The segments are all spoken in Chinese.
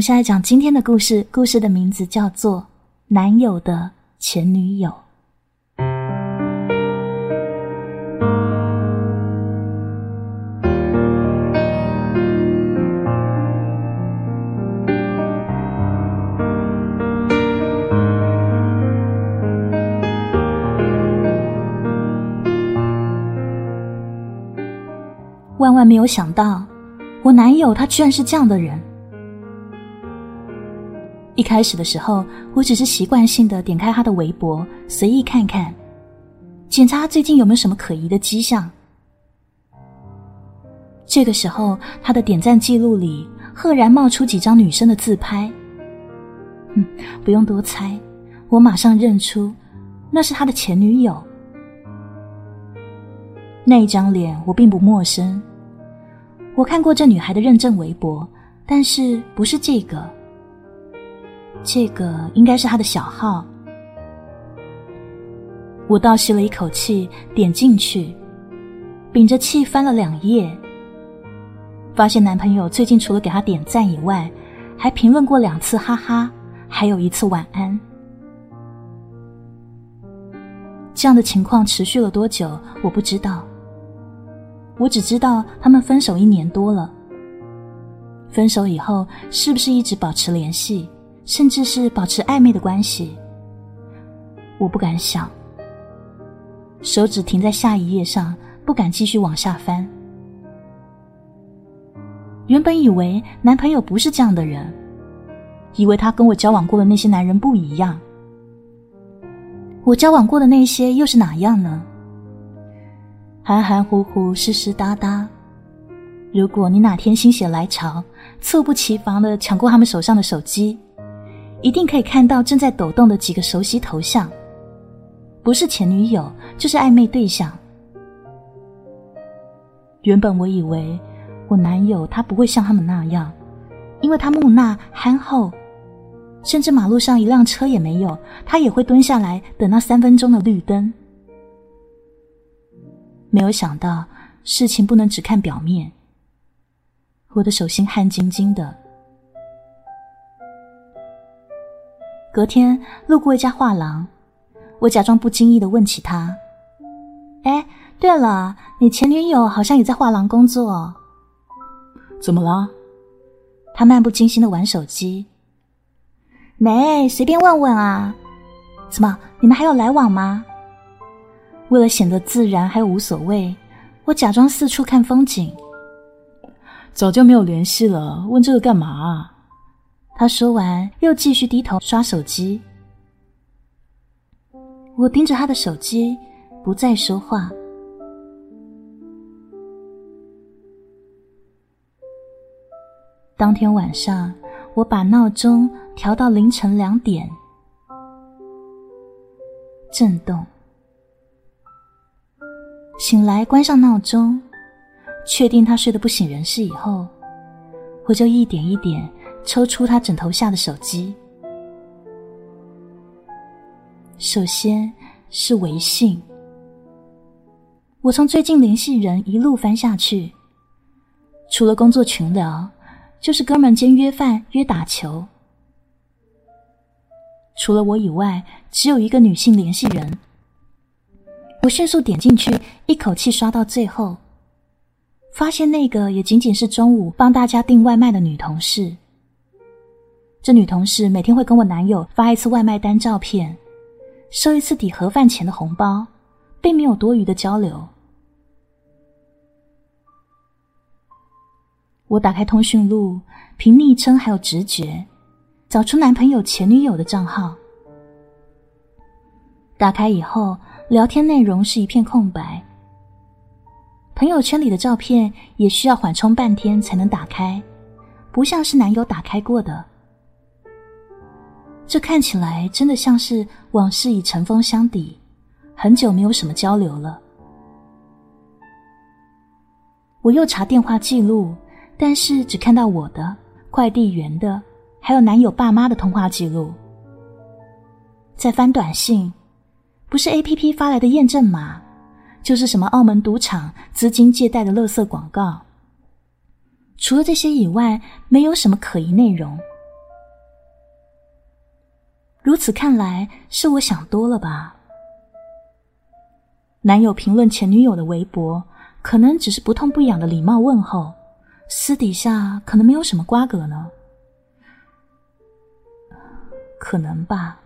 们现在讲今天的故事，故事的名字叫做《男友的前女友》。万万没有想到，我男友他居然是这样的人。一开始的时候，我只是习惯性的点开他的微博，随意看看，检查最近有没有什么可疑的迹象。这个时候，他的点赞记录里赫然冒出几张女生的自拍。嗯，不用多猜，我马上认出，那是他的前女友。那一张脸我并不陌生。我看过这女孩的认证微博，但是不是这个？这个应该是他的小号。我倒吸了一口气，点进去，屏着气翻了两页，发现男朋友最近除了给她点赞以外，还评论过两次“哈哈”，还有一次“晚安”。这样的情况持续了多久？我不知道。我只知道他们分手一年多了。分手以后是不是一直保持联系，甚至是保持暧昧的关系？我不敢想。手指停在下一页上，不敢继续往下翻。原本以为男朋友不是这样的人，以为他跟我交往过的那些男人不一样。我交往过的那些又是哪样呢？含含糊糊，湿湿哒哒。如果你哪天心血来潮，猝不及防的抢过他们手上的手机，一定可以看到正在抖动的几个熟悉头像，不是前女友，就是暧昧对象。原本我以为我男友他不会像他们那样，因为他木讷憨厚，甚至马路上一辆车也没有，他也会蹲下来等那三分钟的绿灯。没有想到，事情不能只看表面。我的手心汗津津的。隔天路过一家画廊，我假装不经意的问起他：“哎，对了，你前女友好像也在画廊工作。”怎么了？他漫不经心的玩手机。没，随便问问啊。怎么，你们还有来往吗？为了显得自然还有无所谓，我假装四处看风景。早就没有联系了，问这个干嘛？他说完，又继续低头刷手机。我盯着他的手机，不再说话。当天晚上，我把闹钟调到凌晨两点，震动。醒来，关上闹钟，确定他睡得不省人事以后，我就一点一点抽出他枕头下的手机。首先是微信，我从最近联系人一路翻下去，除了工作群聊，就是哥们间约饭、约打球。除了我以外，只有一个女性联系人。我迅速点进去，一口气刷到最后，发现那个也仅仅是中午帮大家订外卖的女同事。这女同事每天会跟我男友发一次外卖单照片，收一次抵盒饭钱的红包，并没有多余的交流。我打开通讯录，凭昵称还有直觉，找出男朋友前女友的账号。打开以后。聊天内容是一片空白，朋友圈里的照片也需要缓冲半天才能打开，不像是男友打开过的。这看起来真的像是往事已尘封相抵，很久没有什么交流了。我又查电话记录，但是只看到我的、快递员的，还有男友爸妈的通话记录。再翻短信。不是 A P P 发来的验证码，就是什么澳门赌场资金借贷的垃圾广告。除了这些以外，没有什么可疑内容。如此看来，是我想多了吧？男友评论前女友的微博，可能只是不痛不痒的礼貌问候，私底下可能没有什么瓜葛呢。可能吧，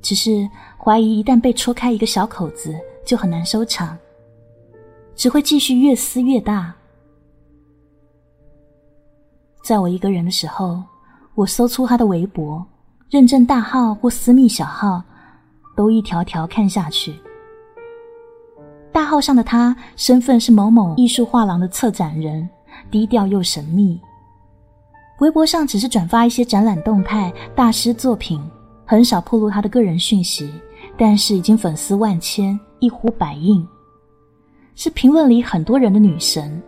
只是怀疑一旦被戳开一个小口子，就很难收场，只会继续越撕越大。在我一个人的时候，我搜出他的微博，认证大号或私密小号，都一条条看下去。大号上的他身份是某某艺术画廊的策展人，低调又神秘。微博上只是转发一些展览动态、大师作品，很少透露他的个人讯息，但是已经粉丝万千，一呼百应，是评论里很多人的女神。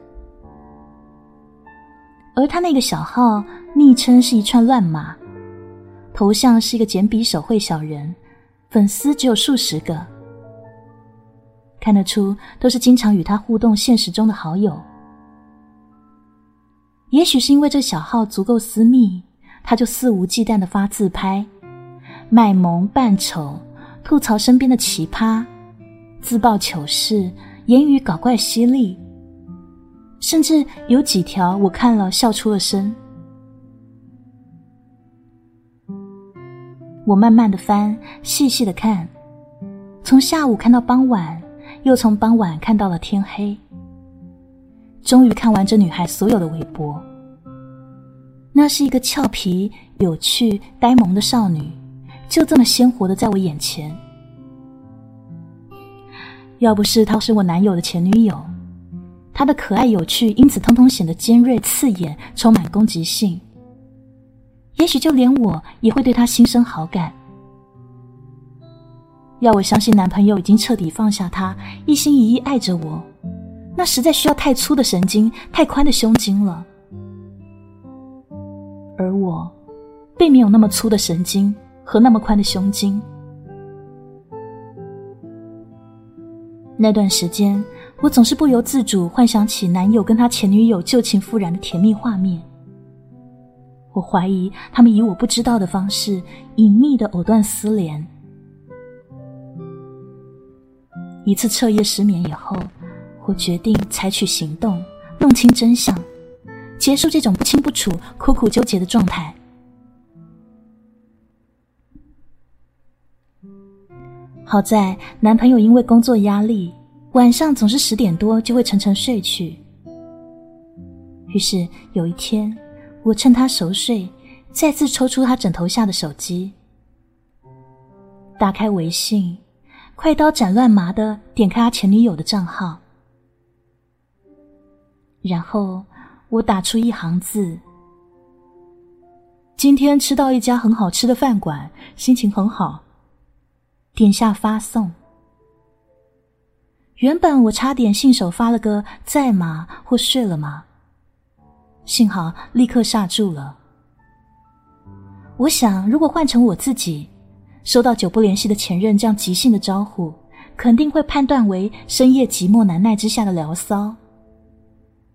而他那个小号昵称是一串乱码，头像是一个简笔手绘小人，粉丝只有数十个，看得出都是经常与他互动现实中的好友。也许是因为这小号足够私密，他就肆无忌惮的发自拍，卖萌扮丑，吐槽身边的奇葩，自曝糗事，言语搞怪犀利，甚至有几条我看了笑出了声。我慢慢的翻，细细的看，从下午看到傍晚，又从傍晚看到了天黑。终于看完这女孩所有的微博。那是一个俏皮、有趣、呆萌的少女，就这么鲜活的在我眼前。要不是她是我男友的前女友，她的可爱有趣，因此通通显得尖锐刺眼，充满攻击性。也许就连我也会对他心生好感。要我相信男朋友已经彻底放下他，一心一意爱着我。那实在需要太粗的神经，太宽的胸襟了。而我，并没有那么粗的神经和那么宽的胸襟。那段时间，我总是不由自主幻想起男友跟他前女友旧情复燃的甜蜜画面。我怀疑他们以我不知道的方式，隐秘的藕断丝连。一次彻夜失眠以后。我决定采取行动，弄清真相，结束这种不清不楚、苦苦纠结的状态。好在男朋友因为工作压力，晚上总是十点多就会沉沉睡去。于是有一天，我趁他熟睡，再次抽出他枕头下的手机，打开微信，快刀斩乱麻的点开他前女友的账号。然后我打出一行字：“今天吃到一家很好吃的饭馆，心情很好。”点下发送。原本我差点信手发了个“在吗”或“睡了吗”，幸好立刻刹住了。我想，如果换成我自己，收到久不联系的前任这样即兴的招呼，肯定会判断为深夜寂寞难耐之下的聊骚。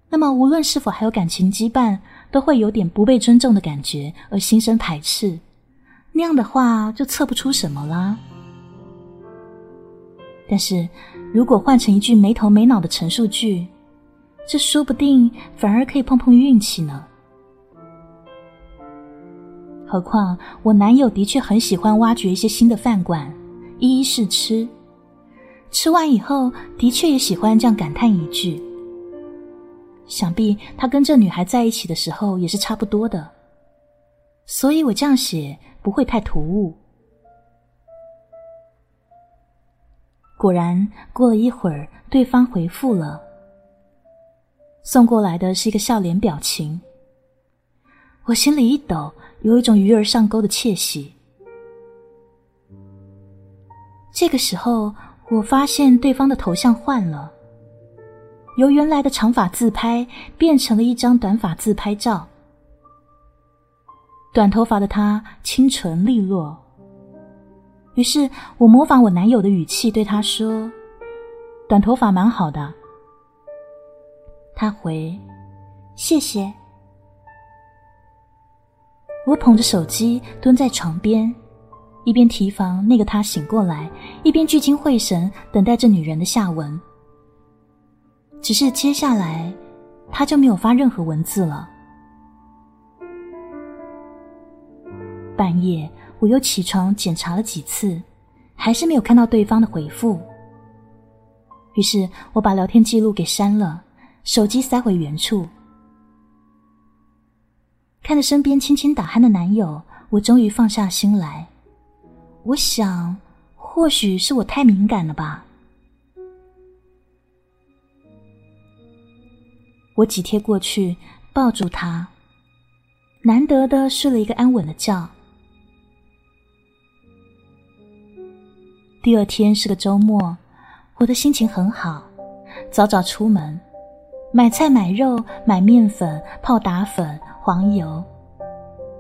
那么，无论是否还有感情羁绊，都会有点不被尊重的感觉，而心生排斥。那样的话，就测不出什么啦。但是，如果换成一句没头没脑的陈述句，这说不定反而可以碰碰运气呢。何况，我男友的确很喜欢挖掘一些新的饭馆，一一试吃。吃完以后，的确也喜欢这样感叹一句。想必他跟这女孩在一起的时候也是差不多的，所以我这样写不会太突兀。果然，过了一会儿，对方回复了，送过来的是一个笑脸表情。我心里一抖，有一种鱼儿上钩的窃喜。这个时候，我发现对方的头像换了。由原来的长发自拍变成了一张短发自拍照，短头发的她清纯利落。于是我模仿我男友的语气对他说：“短头发蛮好的。”他回：“谢谢。”我捧着手机蹲在床边，一边提防那个他醒过来，一边聚精会神等待着女人的下文。只是接下来，他就没有发任何文字了。半夜，我又起床检查了几次，还是没有看到对方的回复。于是我把聊天记录给删了，手机塞回原处。看着身边轻轻打鼾的男友，我终于放下心来。我想，或许是我太敏感了吧。我紧贴过去，抱住他，难得的睡了一个安稳的觉。第二天是个周末，我的心情很好，早早出门，买菜、买肉、买面粉、泡打粉。黄油，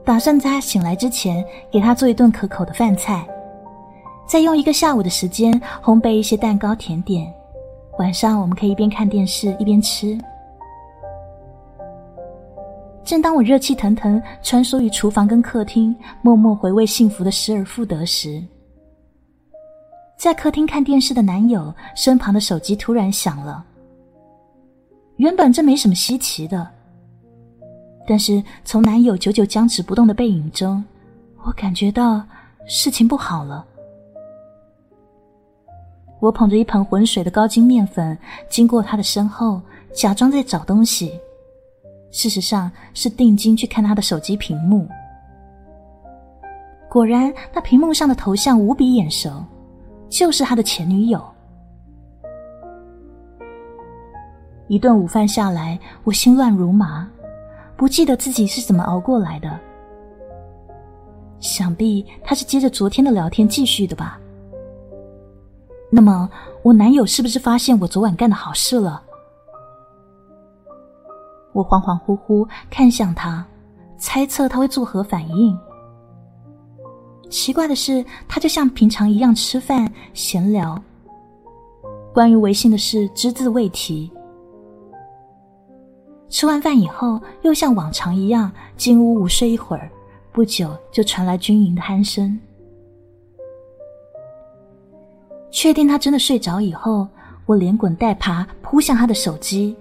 打算在他醒来之前给他做一顿可口的饭菜，再用一个下午的时间烘焙一些蛋糕甜点。晚上我们可以一边看电视一边吃。正当我热气腾腾穿梭于厨房跟客厅，默默回味幸福的失而复得时，在客厅看电视的男友身旁的手机突然响了。原本这没什么稀奇的。但是从男友久久僵持不动的背影中，我感觉到事情不好了。我捧着一盆浑水的高筋面粉，经过他的身后，假装在找东西，事实上是定睛去看他的手机屏幕。果然，那屏幕上的头像无比眼熟，就是他的前女友。一顿午饭下来，我心乱如麻。不记得自己是怎么熬过来的，想必他是接着昨天的聊天继续的吧。那么，我男友是不是发现我昨晚干的好事了？我恍恍惚惚看向他，猜测他会作何反应。奇怪的是，他就像平常一样吃饭闲聊，关于微信的事只字未提。吃完饭以后，又像往常一样进屋午睡一会儿，不久就传来均匀的鼾声。确定他真的睡着以后，我连滚带爬扑向他的手机，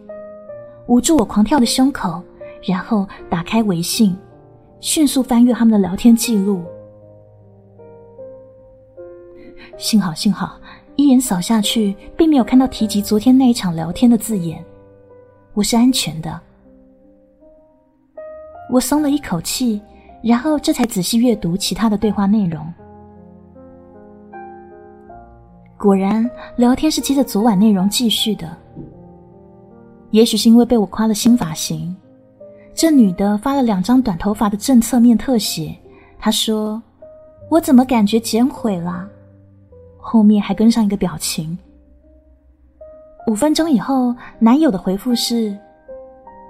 捂住我狂跳的胸口，然后打开微信，迅速翻阅他们的聊天记录。幸好，幸好，一眼扫下去，并没有看到提及昨天那一场聊天的字眼。我是安全的，我松了一口气，然后这才仔细阅读其他的对话内容。果然，聊天是接着昨晚内容继续的。也许是因为被我夸了新发型，这女的发了两张短头发的正侧面特写。她说：“我怎么感觉剪毁了？”后面还跟上一个表情。五分钟以后，男友的回复是：“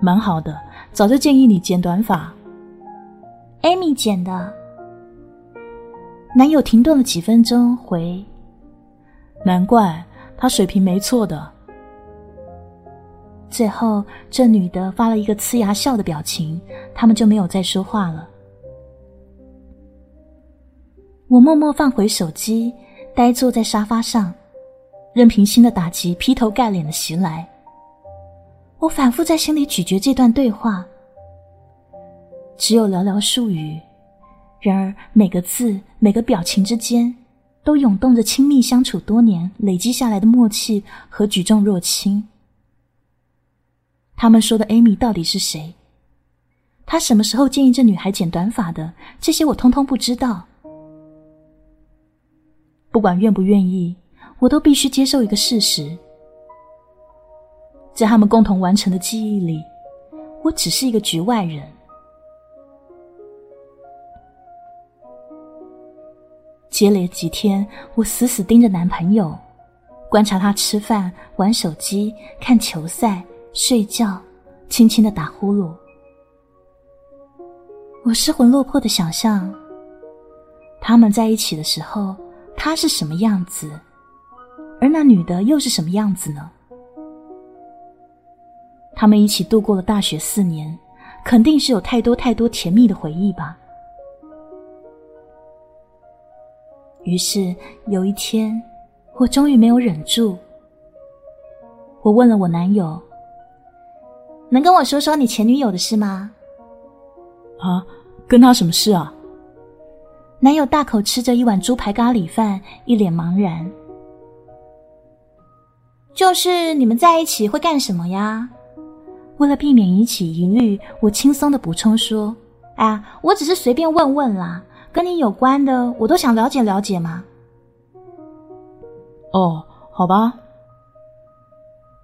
蛮好的，早就建议你剪短发。”Amy 剪的。男友停顿了几分钟，回：“难怪，他水平没错的。”最后，这女的发了一个呲牙笑的表情，他们就没有再说话了。我默默放回手机，呆坐在沙发上。任凭新的打击劈头盖脸的袭来，我反复在心里咀嚼这段对话。只有寥寥数语，然而每个字、每个表情之间，都涌动着亲密相处多年累积下来的默契和举重若轻。他们说的 Amy 到底是谁？他什么时候建议这女孩剪短发的？这些我通通不知道。不管愿不愿意。我都必须接受一个事实，在他们共同完成的记忆里，我只是一个局外人。接连几天，我死死盯着男朋友，观察他吃饭、玩手机、看球赛、睡觉，轻轻的打呼噜。我失魂落魄的想象，他们在一起的时候，他是什么样子。而那女的又是什么样子呢？他们一起度过了大学四年肯定是有太多太多甜蜜的回忆吧。于是有一天我终于没有忍住我问了我男友能跟我说说你前女友的事吗？啊跟他什么事啊？男友大口吃着一碗猪排咖喱饭一脸茫然。就是你们在一起会干什么呀？为了避免引起疑虑，我轻松的补充说：“哎呀，我只是随便问问啦，跟你有关的我都想了解了解嘛。”哦，好吧。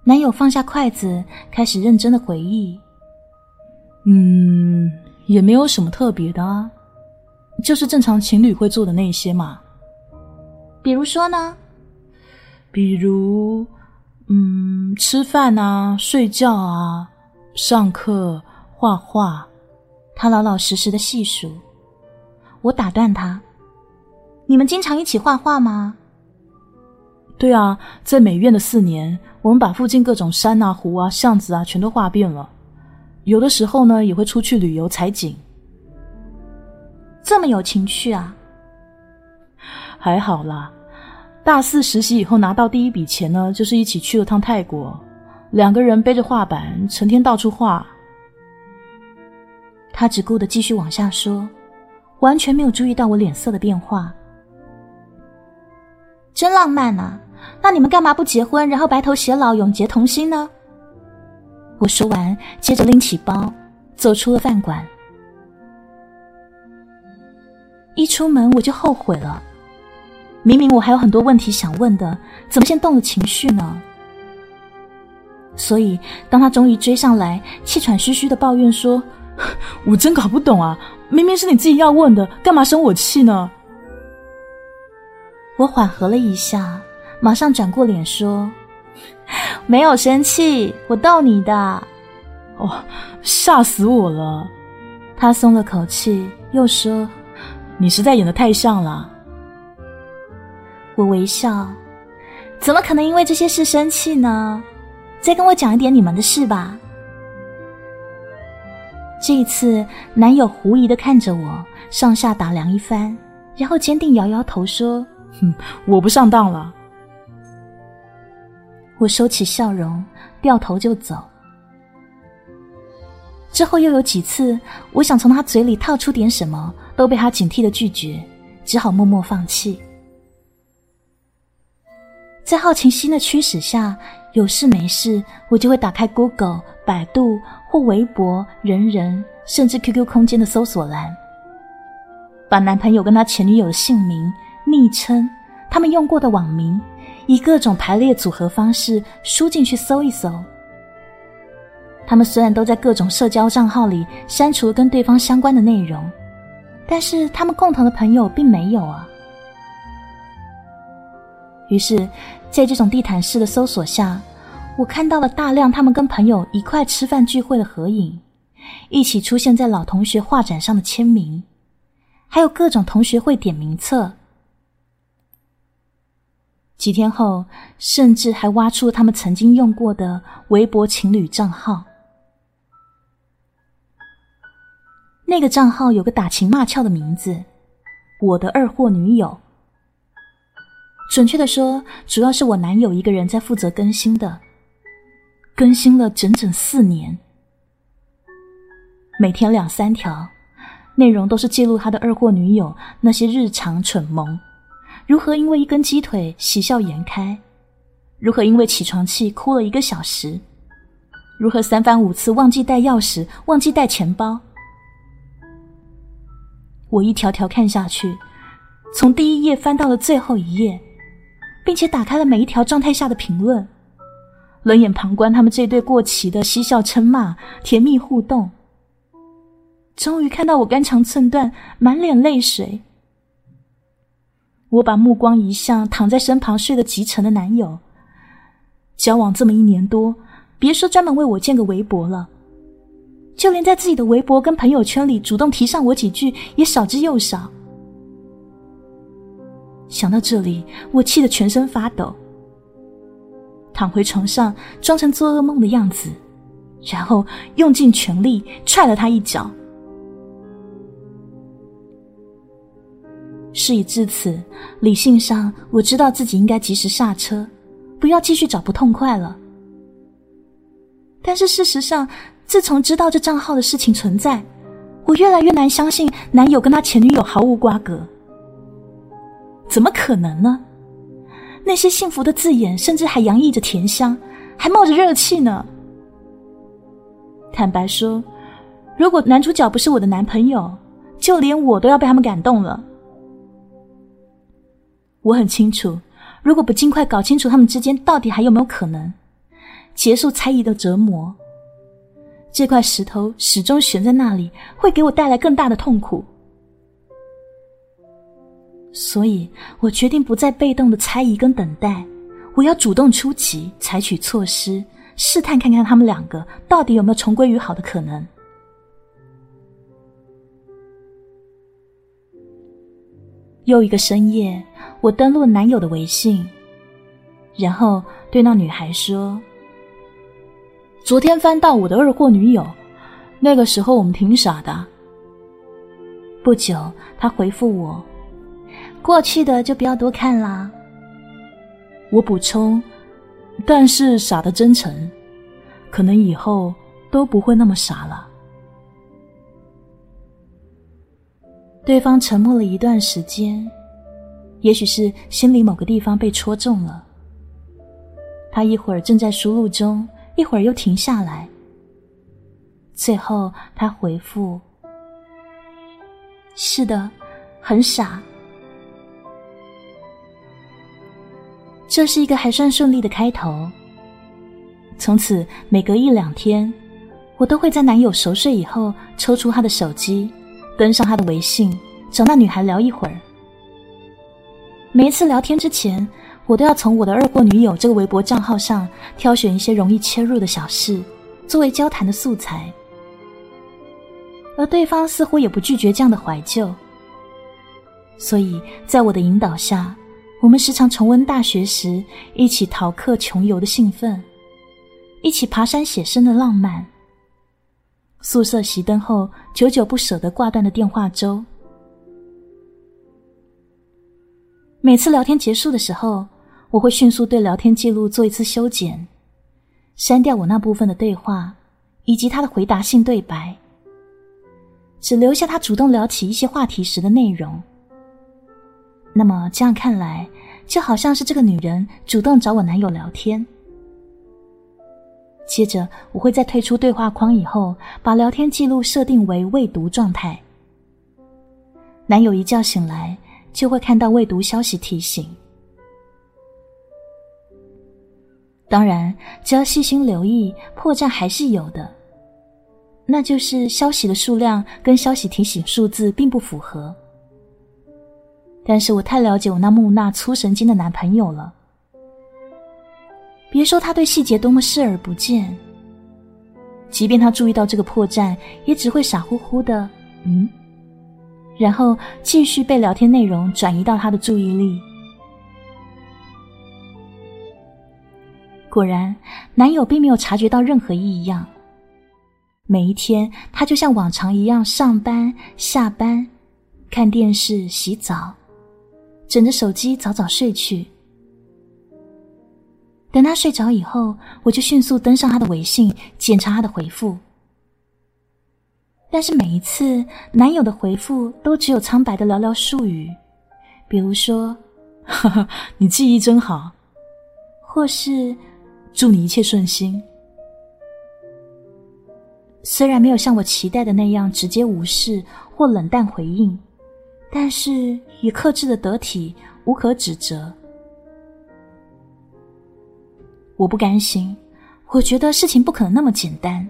男友放下筷子，开始认真的回忆。嗯，也没有什么特别的啊。就是正常情侣会做的那些嘛，比如说呢？比如，嗯，吃饭啊，睡觉啊，上课，画画。他老老实实的细数。我打断他：“你们经常一起画画吗？”“对啊，在美院的四年，我们把附近各种山啊、湖啊、巷子啊全都画遍了。有的时候呢，也会出去旅游采景。”这么有情趣啊！还好啦，大四实习以后拿到第一笔钱呢，就是一起去了趟泰国，两个人背着画板，成天到处画。他只顾得继续往下说，完全没有注意到我脸色的变化。真浪漫啊！那你们干嘛不结婚，然后白头偕老，永结同心呢？我说完，接着拎起包，走出了饭馆。一出门我就后悔了，明明我还有很多问题想问的，怎么先动了情绪呢？所以当他终于追上来，气喘吁吁的抱怨说：“ 我真搞不懂啊，明明是你自己要问的，干嘛生我气呢？”我缓和了一下，马上转过脸说：“没有生气，我逗你的。”哦，吓死我了！他松了口气，又说。你实在演的太像了。我微笑，怎么可能因为这些事生气呢？再跟我讲一点你们的事吧。这一次，男友狐疑的看着我，上下打量一番，然后坚定摇摇头说：“哼，我不上当了。”我收起笑容，掉头就走。之后又有几次，我想从他嘴里套出点什么。都被他警惕的拒绝，只好默默放弃。在好奇心的驱使下，有事没事我就会打开 Google、百度或微博、人人，甚至 QQ 空间的搜索栏，把男朋友跟他前女友的姓名、昵称、他们用过的网名，以各种排列组合方式输进去搜一搜。他们虽然都在各种社交账号里删除跟对方相关的内容。但是他们共同的朋友并没有啊。于是，在这种地毯式的搜索下，我看到了大量他们跟朋友一块吃饭聚会的合影，一起出现在老同学画展上的签名，还有各种同学会点名册。几天后，甚至还挖出了他们曾经用过的微博情侣账号。那个账号有个打情骂俏的名字，“我的二货女友”。准确的说，主要是我男友一个人在负责更新的，更新了整整四年，每天两三条，内容都是记录他的二货女友那些日常蠢萌，如何因为一根鸡腿喜笑颜开，如何因为起床气哭了一个小时，如何三番五次忘记带钥匙、忘记带钱包。我一条条看下去，从第一页翻到了最后一页，并且打开了每一条状态下的评论，冷眼旁观他们这对过期的嬉笑称骂、甜蜜互动。终于看到我肝肠寸断、满脸泪水。我把目光移向躺在身旁睡得极沉的男友。交往这么一年多，别说专门为我建个微博了。就连在自己的微博跟朋友圈里主动提上我几句，也少之又少。想到这里，我气得全身发抖，躺回床上，装成做噩梦的样子，然后用尽全力踹了他一脚。事已至此，理性上我知道自己应该及时刹车，不要继续找不痛快了。但是事实上，自从知道这账号的事情存在，我越来越难相信男友跟他前女友毫无瓜葛。怎么可能呢？那些幸福的字眼，甚至还洋溢着甜香，还冒着热气呢。坦白说，如果男主角不是我的男朋友，就连我都要被他们感动了。我很清楚，如果不尽快搞清楚他们之间到底还有没有可能结束猜疑的折磨，这块石头始终悬在那里，会给我带来更大的痛苦。所以我决定不再被动的猜疑跟等待，我要主动出击，采取措施，试探看看他们两个到底有没有重归于好的可能。又一个深夜，我登录男友的微信，然后对那女孩说：“昨天翻到我的二货女友，那个时候我们挺傻的。”不久，他回复我。过去的就不要多看啦。我补充，但是傻的真诚，可能以后都不会那么傻了。对方沉默了一段时间，也许是心里某个地方被戳中了。他一会儿正在输入中，一会儿又停下来。最后，他回复：“是的，很傻。”这是一个还算顺利的开头。从此，每隔一两天，我都会在男友熟睡以后抽出他的手机，登上他的微信，找那女孩聊一会儿。每一次聊天之前，我都要从我的二货女友这个微博账号上挑选一些容易切入的小事，作为交谈的素材。而对方似乎也不拒绝这样的怀旧，所以在我的引导下。我们时常重温大学时一起逃课穷游的兴奋，一起爬山写生的浪漫。宿舍熄灯后久久不舍得挂断的电话粥。每次聊天结束的时候，我会迅速对聊天记录做一次修剪，删掉我那部分的对话以及他的回答性对白，只留下他主动聊起一些话题时的内容。那么这样看来，就好像是这个女人主动找我男友聊天。接着，我会在退出对话框以后，把聊天记录设定为未读状态。男友一觉醒来，就会看到未读消息提醒。当然，只要细心留意，破绽还是有的，那就是消息的数量跟消息提醒数字并不符合。但是我太了解我那木讷粗神经的男朋友了。别说他对细节多么视而不见，即便他注意到这个破绽，也只会傻乎乎的“嗯”，然后继续被聊天内容转移到他的注意力。果然，男友并没有察觉到任何异样。每一天，他就像往常一样上班、下班、看电视、洗澡。枕着手机早早睡去，等他睡着以后，我就迅速登上他的微信，检查他的回复。但是每一次，男友的回复都只有苍白的寥寥数语，比如说“哈哈，你记忆真好”，或是“祝你一切顺心”。虽然没有像我期待的那样直接无视或冷淡回应。但是以克制的得体，无可指责。我不甘心，我觉得事情不可能那么简单。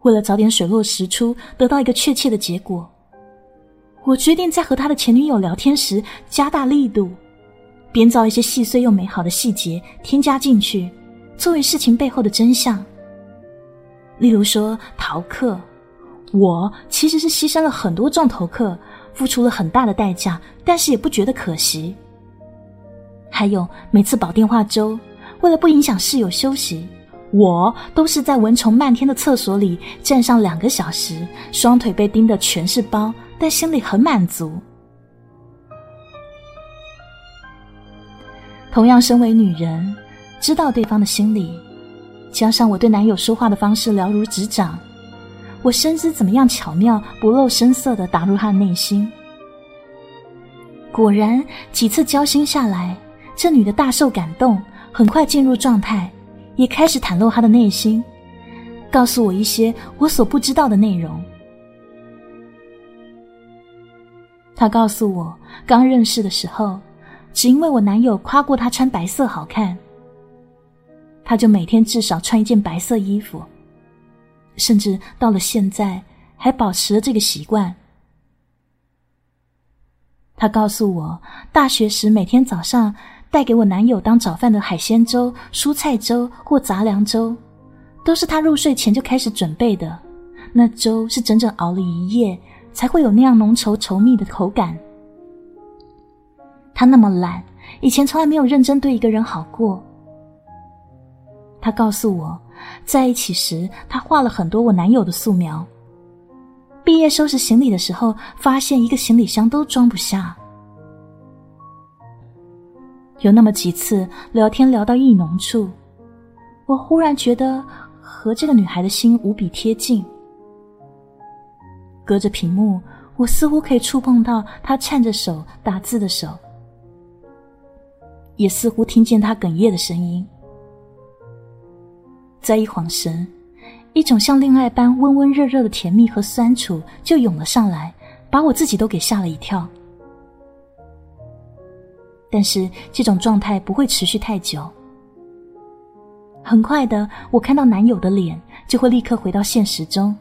为了早点水落石出，得到一个确切的结果，我决定在和他的前女友聊天时加大力度，编造一些细碎又美好的细节添加进去，作为事情背后的真相。例如说逃课。我其实是牺牲了很多重头客付出了很大的代价但是也不觉得可惜。还有每次煲电话粥为了不影响室友休息我都是在蚊虫漫天的厕所里站上两个小时双腿被叮的全是包但心里很满足。同样身为女人知道对方的心理加上我对男友说话的方式了如指掌我深知怎么样巧妙不露声色的打入他的内心。果然，几次交心下来，这女的大受感动，很快进入状态，也开始袒露她的内心，告诉我一些我所不知道的内容。她告诉我，刚认识的时候，只因为我男友夸过她穿白色好看，她就每天至少穿一件白色衣服，甚至到了现在还保持了这个习惯。他告诉我，大学时每天早上带给我男友当早饭的海鲜粥、蔬菜粥或杂粮粥，都是他入睡前就开始准备的。那粥是整整熬了一夜，才会有那样浓稠稠密的口感。他那么懒，以前从来没有认真对一个人好过。他告诉我，在一起时她画了很多我男友的素描。毕业收拾行李的时候，发现一个行李箱都装不下。有那么几次聊天聊到意浓处，我忽然觉得和这个女孩的心无比贴近。隔着屏幕，我似乎可以触碰到她颤着手打字的手，也似乎听见她哽咽的声音。再一晃神。一种像恋爱般温温热热的甜蜜和酸楚就涌了上来，把我自己都给吓了一跳。但是这种状态不会持续太久。很快的，我看到男友的脸，就会立刻回到现实中，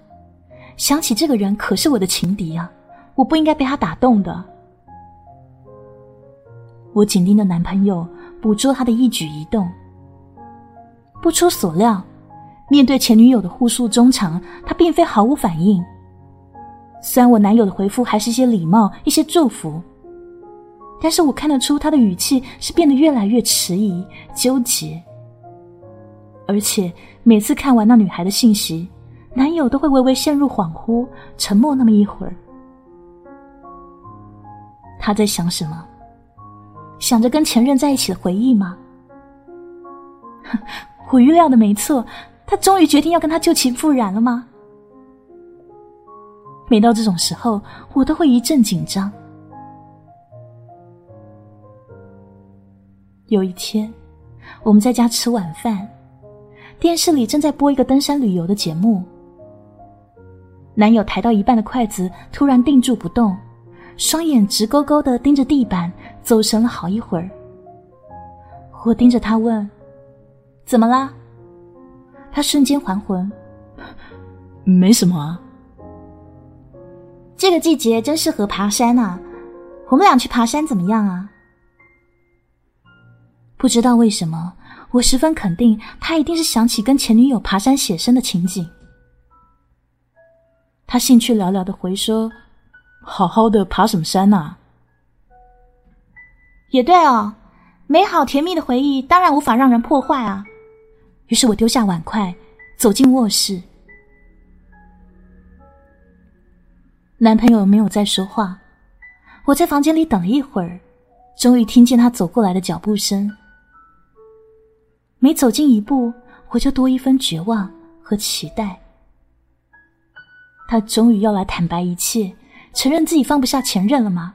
想起这个人可是我的情敌啊，我不应该被他打动的。我紧盯着男朋友，捕捉他的一举一动。不出所料。面对前女友的互诉衷肠，他并非毫无反应。虽然我男友的回复还是一些礼貌、一些祝福，但是我看得出他的语气是变得越来越迟疑、纠结。而且每次看完那女孩的信息，男友都会微微陷入恍惚，沉默那么一会儿。他在想什么？想着跟前任在一起的回忆吗？我预料的没错。他终于决定要跟他旧情复燃了吗？每到这种时候，我都会一阵紧张。有一天，我们在家吃晚饭，电视里正在播一个登山旅游的节目。男友抬到一半的筷子突然定住不动，双眼直勾勾的盯着地板，走神了好一会儿。我盯着他问：“怎么啦？”他瞬间还魂，没什么啊。这个季节真适合爬山啊！我们俩去爬山怎么样啊？不知道为什么，我十分肯定他一定是想起跟前女友爬山写生的情景。他兴趣寥寥的回说：“好好的爬什么山呐？”也对哦，美好甜蜜的回忆当然无法让人破坏啊。于是我丢下碗筷，走进卧室。男朋友没有再说话，我在房间里等了一会儿，终于听见他走过来的脚步声。每走近一步，我就多一分绝望和期待。他终于要来坦白一切，承认自己放不下前任了吗？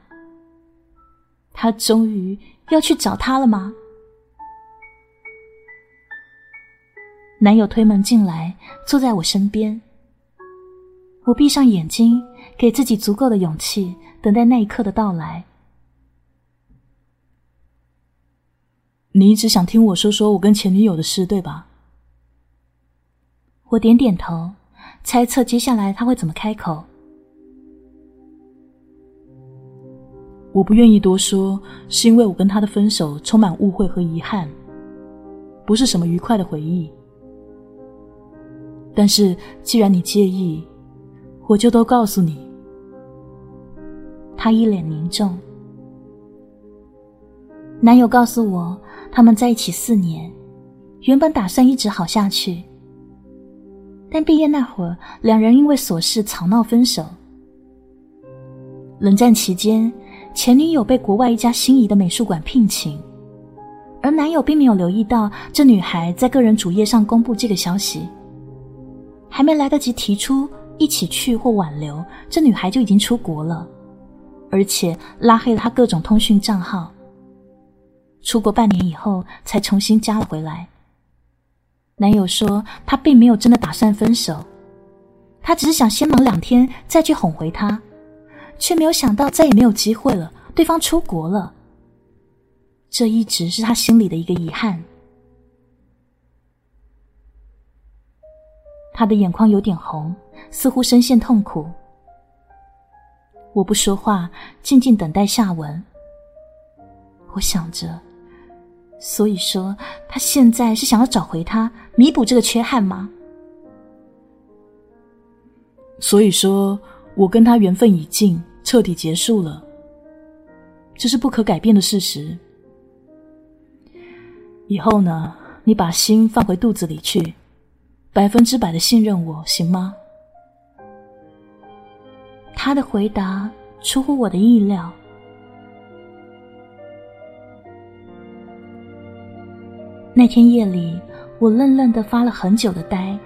他终于要去找他了吗？男友推门进来，坐在我身边。我闭上眼睛，给自己足够的勇气，等待那一刻的到来。你一直想听我说说我跟前女友的事，对吧？我点点头，猜测接下来他会怎么开口。我不愿意多说，是因为我跟他的分手充满误会和遗憾，不是什么愉快的回忆。但是，既然你介意，我就都告诉你。他一脸凝重。男友告诉我，他们在一起四年，原本打算一直好下去。但毕业那会儿，两人因为琐事吵闹分手。冷战期间，前女友被国外一家心仪的美术馆聘请，而男友并没有留意到这女孩在个人主页上公布这个消息，还没来得及提出一起去或挽留，这女孩就已经出国了，而且拉黑了他各种通讯账号。出国半年以后才重新加了回来。男友说他并没有真的打算分手，他只是想先忙两天再去哄回她，却没有想到再也没有机会了，对方出国了。这一直是他心里的一个遗憾。他的眼眶有点红，似乎深陷痛苦。我不说话，静静等待下文。我想着，所以说他现在是想要找回他，弥补这个缺憾吗？所以说我跟他缘分已尽，彻底结束了，这是不可改变的事实。以后呢，你把心放回肚子里去，百分之百的信任我，行吗？他的回答出乎我的意料。那天夜里，我愣愣的发了很久的呆，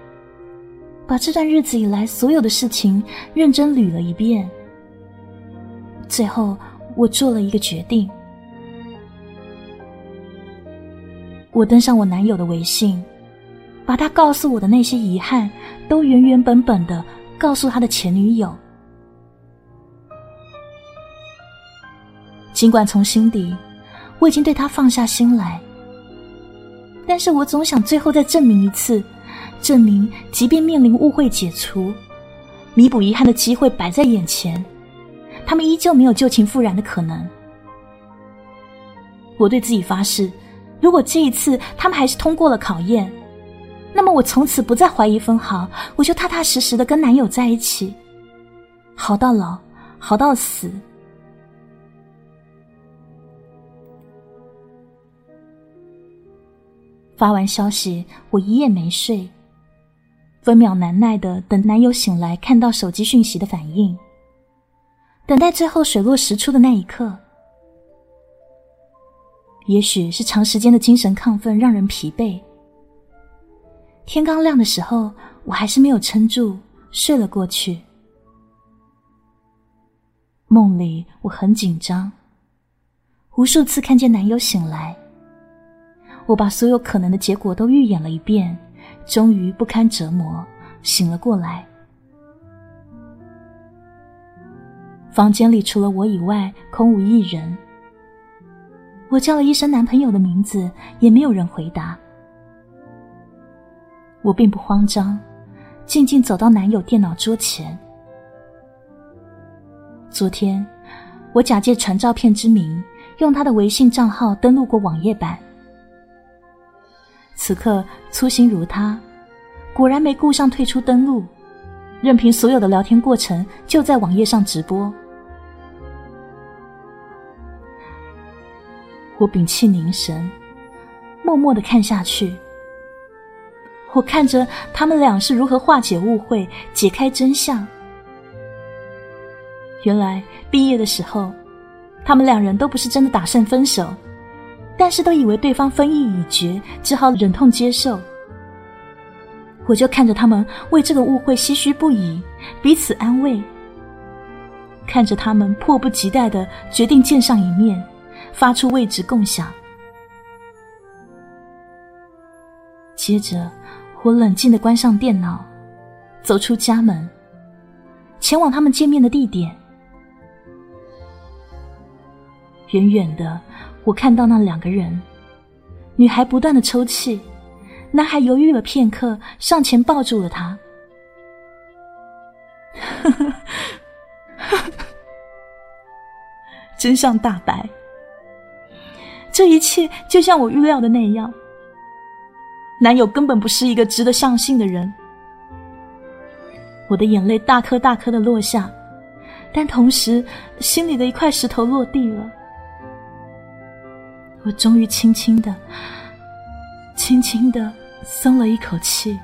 把这段日子以来所有的事情认真捋了一遍。最后，我做了一个决定。我登上我男友的微信，把他告诉我的那些遗憾，都原原本本的告诉他的前女友。尽管从心底我已经对他放下心来，但是我总想最后再证明一次，证明即便面临误会解除、弥补遗憾的机会摆在眼前，他们依旧没有旧情复燃的可能。我对自己发誓。如果这一次他们还是通过了考验，那么我从此不再怀疑分毫，我就踏踏实实的跟男友在一起，好到老，好到死。发完消息，我一夜没睡，分秒难耐的等男友醒来，看到手机讯息的反应，等待最后水落石出的那一刻。也许是长时间的精神亢奋让人疲惫。天刚亮的时候，我还是没有撑住，睡了过去。梦里我很紧张，无数次看见男友醒来，我把所有可能的结果都预演了一遍，终于不堪折磨，醒了过来。房间里除了我以外，空无一人。我叫了一声男朋友的名字，也没有人回答。我并不慌张，静静走到男友电脑桌前。昨天，我假借传照片之名，用他的微信账号登录过网页版。此刻粗心如他，果然没顾上退出登录，任凭所有的聊天过程就在网页上直播。我屏气凝神，默默的看下去。我看着他们俩是如何化解误会、解开真相。原来毕业的时候，他们两人都不是真的打算分手，但是都以为对方分意已决，只好忍痛接受。我就看着他们为这个误会唏嘘不已，彼此安慰，看着他们迫不及待的决定见上一面。发出位置共享。接着，我冷静的关上电脑，走出家门，前往他们见面的地点。远远的，我看到那两个人，女孩不断的抽泣，男孩犹豫了片刻，上前抱住了她。真相大白。这一切就像我预料的那样，男友根本不是一个值得相信的人。我的眼泪大颗大颗的落下，但同时心里的一块石头落地了。我终于轻轻的、轻轻的松了一口气。